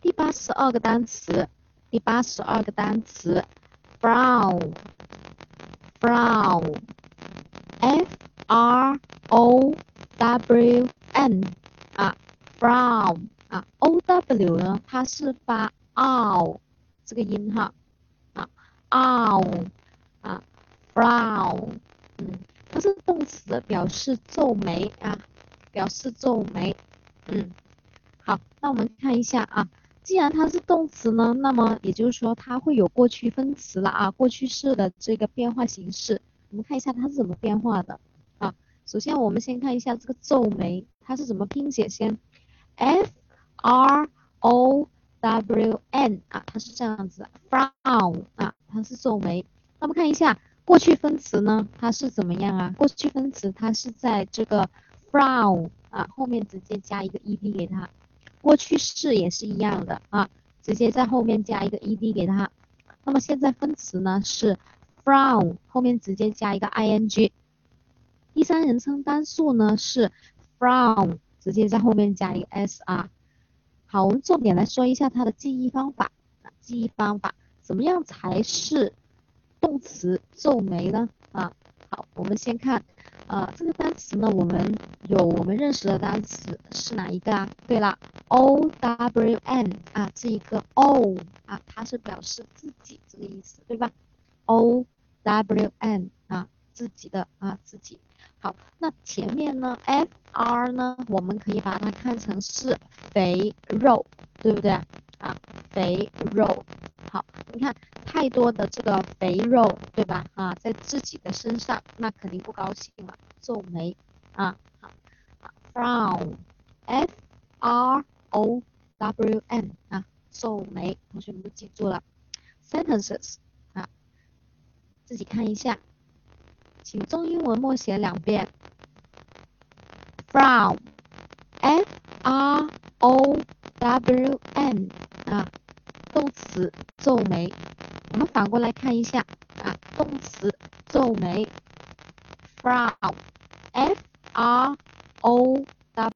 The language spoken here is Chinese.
第八十二个单词，第八十二个单词，frown，frown，f r o w n 啊，frown 啊，o w 呢，它是发 ow 这个音哈，啊，ow 啊，frown，嗯，它是动词，表示皱眉啊，表示皱眉，嗯，好，那我们看一下啊。既然它是动词呢，那么也就是说它会有过去分词了啊，过去式的这个变化形式。我们看一下它是怎么变化的啊。首先我们先看一下这个皱眉，它是怎么拼写？先，f r o w n 啊，它是这样子，frown 啊，它是皱眉。那么看一下过去分词呢，它是怎么样啊？过去分词它是在这个 frown 啊后面直接加一个 ed 给它。过去式也是一样的啊，直接在后面加一个 ed 给它。那么现在分词呢是 frown 后面直接加一个 ing。第三人称单数呢是 frown 直接在后面加一个 sr。好，我们重点来说一下它的记忆方法。记忆方法怎么样才是动词皱眉呢？啊，好，我们先看。呃，这个单词呢，我们有我们认识的单词是哪一个啊？对了，o w n 啊，这一个 o 啊，它是表示自己这个意思，对吧？o w n 啊，自己的啊，自己。好，那前面呢，f r 呢，我们可以把它看成是肥肉，对不对？啊，肥肉。好，你看太多的这个肥肉，对吧？啊，在自己的身上，那肯定不高兴了，皱眉啊。好，frown，f r o w n 啊，皱眉，同学们都记住了。sentences 啊，自己看一下，请中英文默写两遍。frown，f r o w n 啊。动词皱眉，我们反过来看一下啊，动词皱眉，frown，f r o